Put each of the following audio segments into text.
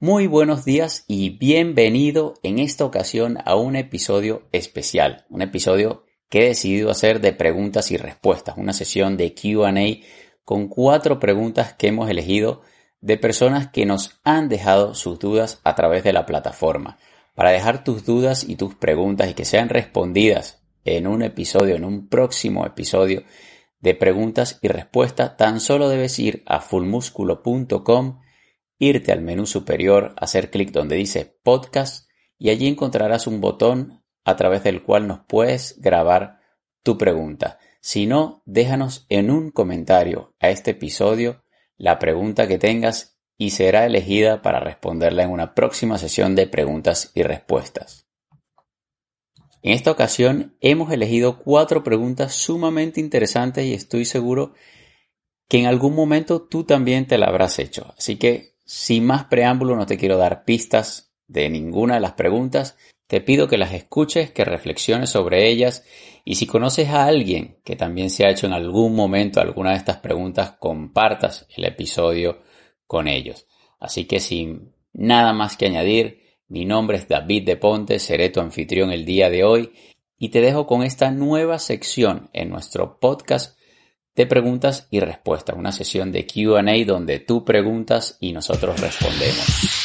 Muy buenos días y bienvenido en esta ocasión a un episodio especial, un episodio que he decidido hacer de preguntas y respuestas, una sesión de QA con cuatro preguntas que hemos elegido de personas que nos han dejado sus dudas a través de la plataforma. Para dejar tus dudas y tus preguntas y que sean respondidas en un episodio, en un próximo episodio de preguntas y respuestas, tan solo debes ir a fullmusculo.com irte al menú superior, hacer clic donde dice podcast y allí encontrarás un botón a través del cual nos puedes grabar tu pregunta. Si no, déjanos en un comentario a este episodio la pregunta que tengas y será elegida para responderla en una próxima sesión de preguntas y respuestas. En esta ocasión hemos elegido cuatro preguntas sumamente interesantes y estoy seguro que en algún momento tú también te la habrás hecho. Así que sin más preámbulo, no te quiero dar pistas de ninguna de las preguntas. Te pido que las escuches, que reflexiones sobre ellas y si conoces a alguien que también se ha hecho en algún momento alguna de estas preguntas, compartas el episodio con ellos. Así que sin nada más que añadir, mi nombre es David de Ponte, seré tu anfitrión el día de hoy y te dejo con esta nueva sección en nuestro podcast de preguntas y respuestas, una sesión de QA donde tú preguntas y nosotros respondemos.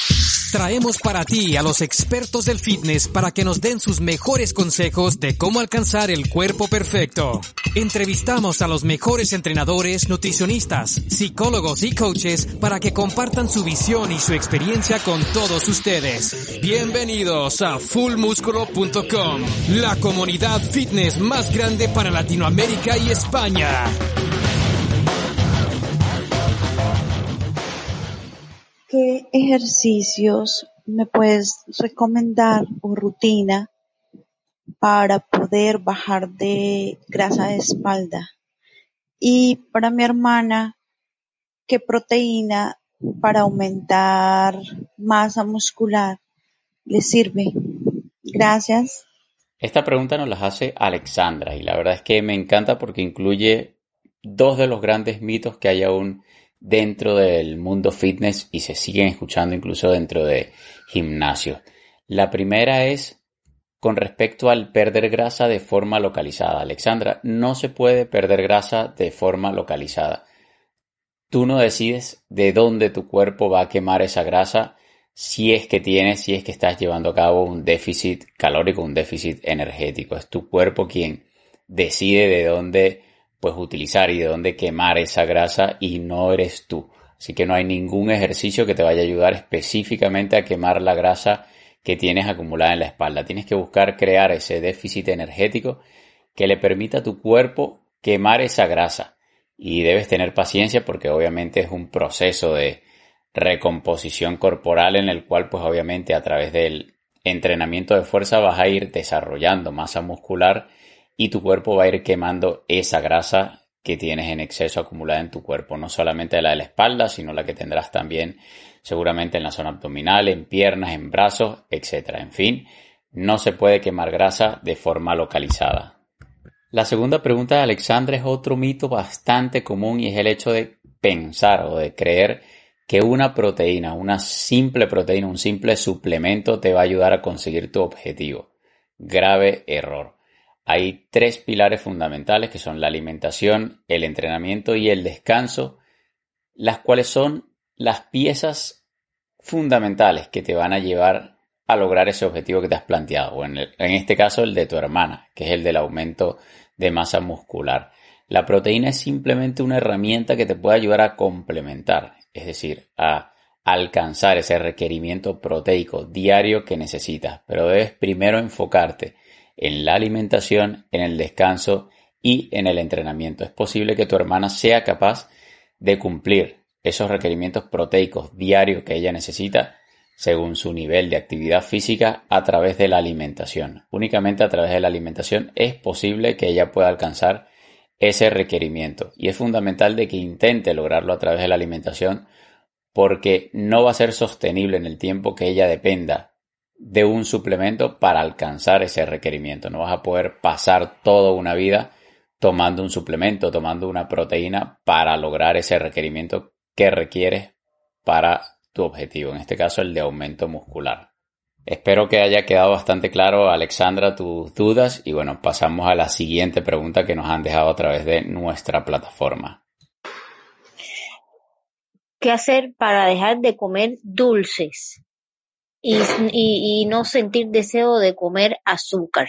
Traemos para ti a los expertos del fitness para que nos den sus mejores consejos de cómo alcanzar el cuerpo perfecto. Entrevistamos a los mejores entrenadores, nutricionistas, psicólogos y coaches para que compartan su visión y su experiencia con todos ustedes. Bienvenidos a fullmusculo.com, la comunidad fitness más grande para Latinoamérica y España. ¿Qué ejercicios me puedes recomendar o rutina para poder bajar de grasa de espalda? Y para mi hermana, ¿qué proteína para aumentar masa muscular le sirve? Gracias. Esta pregunta nos la hace Alexandra y la verdad es que me encanta porque incluye dos de los grandes mitos que hay aún dentro del mundo fitness y se siguen escuchando incluso dentro de gimnasio. La primera es con respecto al perder grasa de forma localizada. Alexandra, no se puede perder grasa de forma localizada. Tú no decides de dónde tu cuerpo va a quemar esa grasa si es que tienes, si es que estás llevando a cabo un déficit calórico, un déficit energético. Es tu cuerpo quien decide de dónde pues utilizar y de dónde quemar esa grasa y no eres tú. Así que no hay ningún ejercicio que te vaya a ayudar específicamente a quemar la grasa que tienes acumulada en la espalda. Tienes que buscar crear ese déficit energético que le permita a tu cuerpo quemar esa grasa. Y debes tener paciencia porque obviamente es un proceso de recomposición corporal en el cual pues obviamente a través del entrenamiento de fuerza vas a ir desarrollando masa muscular y tu cuerpo va a ir quemando esa grasa que tienes en exceso acumulada en tu cuerpo, no solamente la de la espalda, sino la que tendrás también seguramente en la zona abdominal, en piernas, en brazos, etc. En fin, no se puede quemar grasa de forma localizada. La segunda pregunta de Alexandra es otro mito bastante común y es el hecho de pensar o de creer que una proteína, una simple proteína, un simple suplemento te va a ayudar a conseguir tu objetivo. Grave error. Hay tres pilares fundamentales que son la alimentación, el entrenamiento y el descanso, las cuales son las piezas fundamentales que te van a llevar a lograr ese objetivo que te has planteado, o en, este caso el de tu hermana, que es el del aumento de masa muscular. La proteína es simplemente una herramienta que te puede ayudar a complementar, es decir, a alcanzar ese requerimiento proteico diario que necesitas, pero debes primero enfocarte en la alimentación, en el descanso y en el entrenamiento. Es posible que tu hermana sea capaz de cumplir esos requerimientos proteicos diarios que ella necesita según su nivel de actividad física a través de la alimentación. Únicamente a través de la alimentación es posible que ella pueda alcanzar ese requerimiento y es fundamental de que intente lograrlo a través de la alimentación porque no va a ser sostenible en el tiempo que ella dependa de un suplemento para alcanzar ese requerimiento. No vas a poder pasar toda una vida tomando un suplemento, tomando una proteína para lograr ese requerimiento que requieres para tu objetivo, en este caso el de aumento muscular. Espero que haya quedado bastante claro, Alexandra, tus dudas y bueno, pasamos a la siguiente pregunta que nos han dejado a través de nuestra plataforma. ¿Qué hacer para dejar de comer dulces y, no sentir deseo de comer azúcar?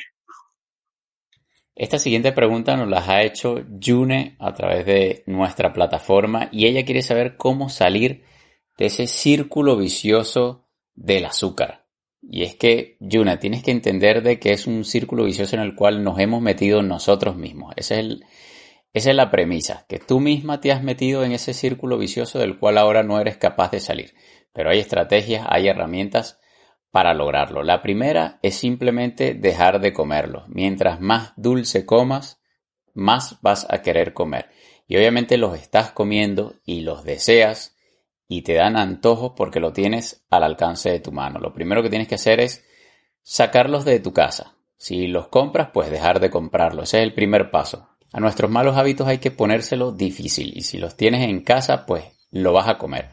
Esta siguiente pregunta nos la ha hecho June a través de nuestra plataforma y ella quiere saber cómo salir de ese círculo vicioso del azúcar. Y es que, June, tienes que entender de que es un círculo vicioso en el cual nos hemos metido nosotros mismos. esa es la premisa, que tú misma te has metido en ese círculo vicioso del cual ahora no eres capaz de salir. Pero hay estrategias, hay herramientas para lograrlo. La primera es simplemente dejar de comerlo. Mientras más dulce comas, más vas a querer comer. Y obviamente los estás comiendo y los deseas y te dan antojos porque lo tienes al alcance de tu mano. Lo primero que tienes que hacer es sacarlos de tu casa. Si los compras, pues dejar de comprarlos. Ese es el primer paso. A nuestros malos hábitos hay que ponérselo difícil y si los tienes en casa, pues lo vas a comer.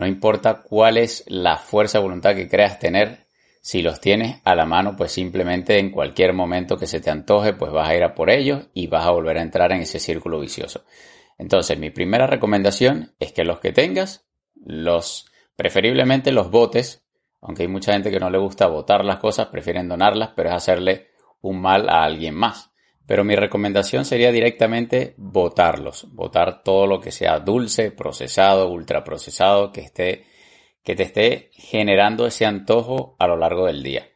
No importa cuál es la fuerza de voluntad que creas tener, si los tienes a la mano, pues simplemente en cualquier momento que se te antoje, pues vas a ir a por ellos y vas a volver a entrar en ese círculo vicioso. Entonces, mi primera recomendación es que los que tengas, los, preferiblemente los botes, aunque hay mucha gente que no le gusta botar las cosas, prefieren donarlas, pero es hacerle un mal a alguien más. Pero mi recomendación sería directamente botarlos, botar todo lo que sea dulce, procesado, ultraprocesado, que esté, que te esté generando ese antojo a lo largo del día.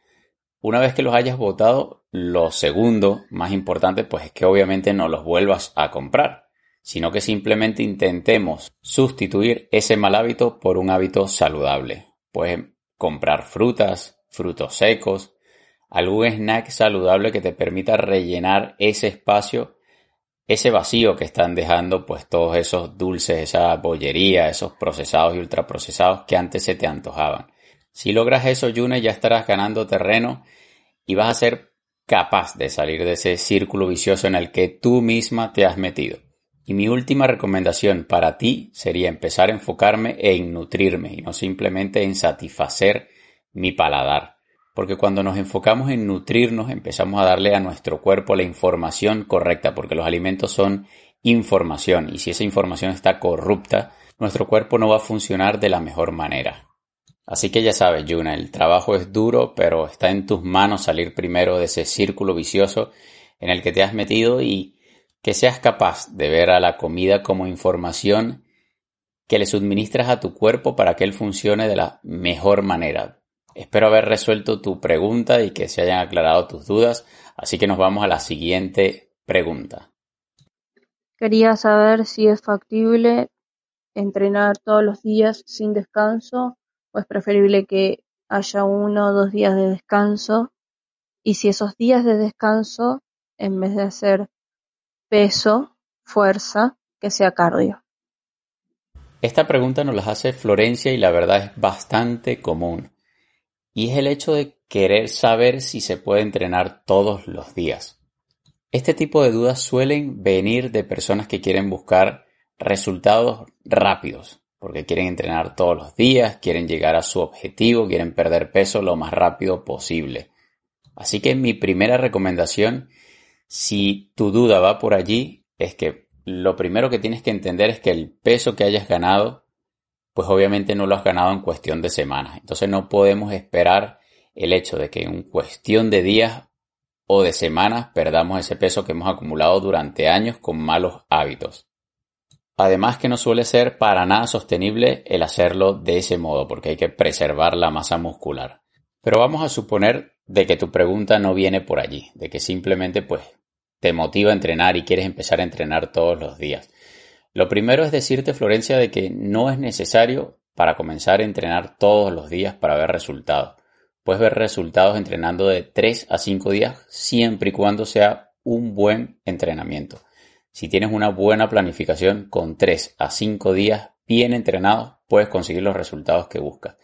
Una vez que los hayas botado, lo segundo, más importante, pues es que obviamente no los vuelvas a comprar, sino que simplemente intentemos sustituir ese mal hábito por un hábito saludable. Puedes comprar frutas, frutos secos, algún snack saludable que te permita rellenar ese espacio, ese vacío que están dejando pues todos esos dulces, esa bollería, esos procesados y ultraprocesados que antes se te antojaban. Si logras eso, Yune, ya estarás ganando terreno y vas a ser capaz de salir de ese círculo vicioso en el que tú misma te has metido. Y mi última recomendación para ti sería empezar a enfocarme en nutrirme y no simplemente en satisfacer mi paladar. Porque cuando nos enfocamos en nutrirnos, empezamos a darle a nuestro cuerpo la información correcta, porque los alimentos son información y si esa información está corrupta, nuestro cuerpo no va a funcionar de la mejor manera. Así que ya sabes, Yuna, el trabajo es duro, pero está en tus manos salir primero de ese círculo vicioso en el que te has metido y que seas capaz de ver a la comida como información que le suministras a tu cuerpo para que él funcione de la mejor manera, Espero haber resuelto tu pregunta y que se hayan aclarado tus dudas, así que nos vamos a la siguiente pregunta. Quería saber si es factible entrenar todos los días sin descanso o es preferible que haya uno o dos días de descanso y si esos días de descanso, en vez de hacer peso, fuerza, que sea cardio. Esta pregunta nos la hace Florencia y la verdad es bastante común y es el hecho de querer saber si se puede entrenar todos los días. Este tipo de dudas suelen venir de personas que quieren buscar resultados rápidos, porque quieren entrenar todos los días, quieren llegar a su objetivo, quieren perder peso lo más rápido posible. Así que mi primera recomendación, si tu duda va por allí, es que lo primero que tienes que entender es que el peso que hayas ganado pues obviamente no lo has ganado en cuestión de semanas. Entonces no podemos esperar el hecho de que en cuestión de días o de semanas perdamos ese peso que hemos acumulado durante años con malos hábitos. Además que no suele ser para nada sostenible el hacerlo de ese modo porque hay que preservar la masa muscular. Pero vamos a suponer de que tu pregunta no viene por allí, de que simplemente pues te motiva a entrenar y quieres empezar a entrenar todos los días. Lo primero es decirte, Florencia, de que no es necesario para comenzar a entrenar todos los días para ver resultados. Puedes ver resultados entrenando de 3 a 5 días siempre y cuando sea un buen entrenamiento. Si tienes una buena planificación con 3 a 5 días bien entrenados, puedes conseguir los resultados que buscas.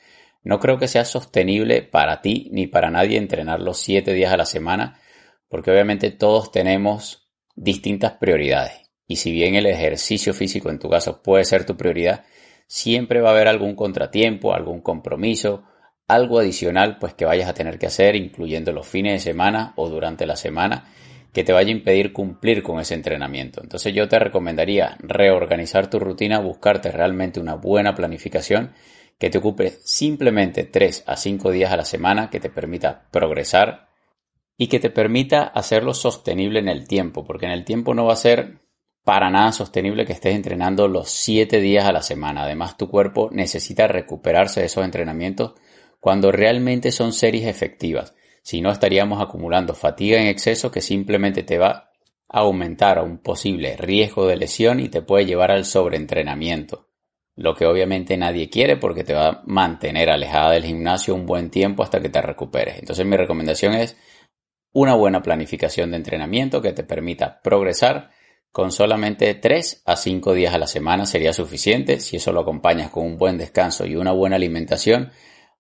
No creo que sea sostenible para ti ni para nadie entrenar los 7 días a la semana, porque obviamente todos tenemos distintas prioridades. Y si bien el ejercicio físico en tu caso puede ser tu prioridad, siempre va a haber algún contratiempo, algún compromiso, algo adicional pues que vayas a tener que hacer, incluyendo los fines de semana o durante la semana, que te vaya a impedir cumplir con ese entrenamiento. Entonces yo te recomendaría reorganizar tu rutina, buscarte realmente una buena planificación que te ocupe simplemente 3 a 5 días a la semana, que te permita progresar y que te permita hacerlo sostenible en el tiempo, porque en el tiempo no va a ser para nada sostenible que estés entrenando los 7 días a la semana. Además, tu cuerpo necesita recuperarse de esos entrenamientos cuando realmente son series efectivas. Si no, estaríamos acumulando fatiga en exceso que simplemente te va a aumentar a un posible riesgo de lesión y te puede llevar al sobreentrenamiento. Lo que obviamente nadie quiere porque te va a mantener alejada del gimnasio un buen tiempo hasta que te recuperes. Entonces mi recomendación es una buena planificación de entrenamiento que te permita progresar con solamente 3 a 5 días a la semana sería suficiente. Si eso lo acompañas con un buen descanso y una buena alimentación,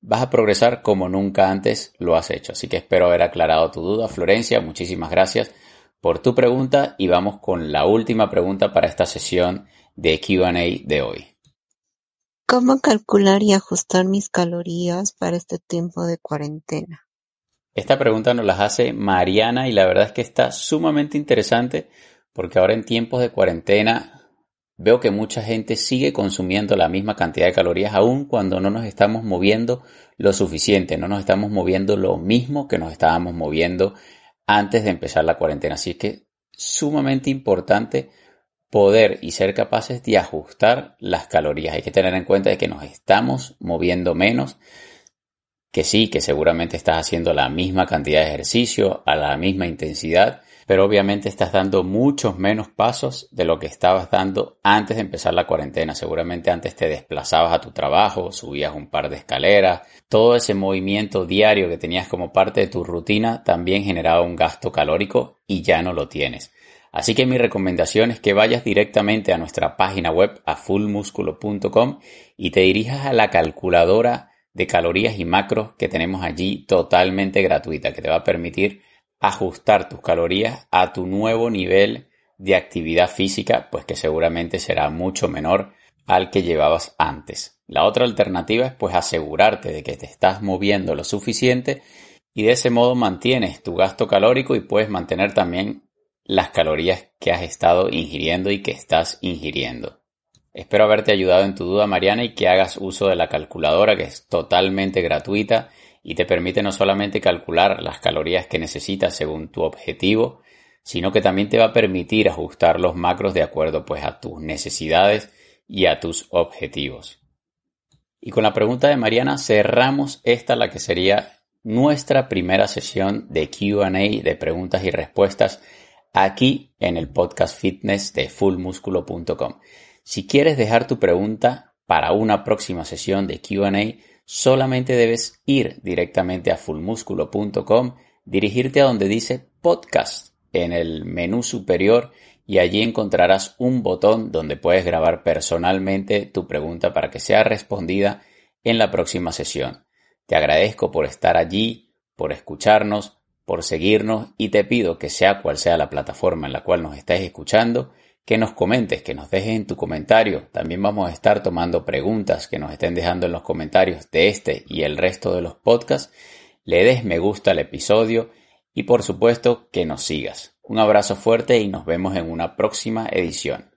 vas a progresar como nunca antes lo has hecho. Así que espero haber aclarado tu duda, Florencia. Muchísimas gracias por tu pregunta y vamos con la última pregunta para esta sesión de QA de hoy. ¿Cómo calcular y ajustar mis calorías para este tiempo de cuarentena? Esta pregunta nos la hace Mariana y la verdad es que está sumamente interesante porque ahora en tiempos de cuarentena veo que mucha gente sigue consumiendo la misma cantidad de calorías aún cuando no nos estamos moviendo lo suficiente, no nos estamos moviendo lo mismo que nos estábamos moviendo antes de empezar la cuarentena. Así que sumamente importante poder y ser capaces de ajustar las calorías. Hay que tener en cuenta de que nos estamos moviendo menos, que sí, que seguramente estás haciendo la misma cantidad de ejercicio a la misma intensidad, pero obviamente estás dando muchos menos pasos de lo que estabas dando antes de empezar la cuarentena. Seguramente antes te desplazabas a tu trabajo, subías un par de escaleras, todo ese movimiento diario que tenías como parte de tu rutina también generaba un gasto calórico y ya no lo tienes. Así que mi recomendación es que vayas directamente a nuestra página web a fullmusculo.com y te dirijas a la calculadora de calorías y macros que tenemos allí totalmente gratuita que te va a permitir ajustar tus calorías a tu nuevo nivel de actividad física, pues que seguramente será mucho menor al que llevabas antes. La otra alternativa es pues asegurarte de que te estás moviendo lo suficiente y de ese modo mantienes tu gasto calórico y puedes mantener también las calorías que has estado ingiriendo y que estás ingiriendo. Espero haberte ayudado en tu duda, Mariana, y que hagas uso de la calculadora que es totalmente gratuita y te permite no solamente calcular las calorías que necesitas según tu objetivo, sino que también te va a permitir ajustar los macros de acuerdo pues a tus necesidades y a tus objetivos. Y con la pregunta de Mariana cerramos esta la que sería nuestra primera sesión de Q&A de preguntas y respuestas aquí en el podcast fitness de fullmusculo.com. Si quieres dejar tu pregunta para una próxima sesión de Q&A, solamente debes ir directamente a fullmusculo.com, dirigirte a donde dice podcast en el menú superior y allí encontrarás un botón donde puedes grabar personalmente tu pregunta para que sea respondida en la próxima sesión. Te agradezco por estar allí, por escucharnos, por seguirnos y te pido que sea cual sea la plataforma en la cual nos estés escuchando, que nos comentes, que nos dejes en tu comentario. También vamos a estar tomando preguntas que nos estén dejando en los comentarios de este y el resto de los podcasts. Le des me gusta al episodio y por supuesto que nos sigas. Un abrazo fuerte y nos vemos en una próxima edición.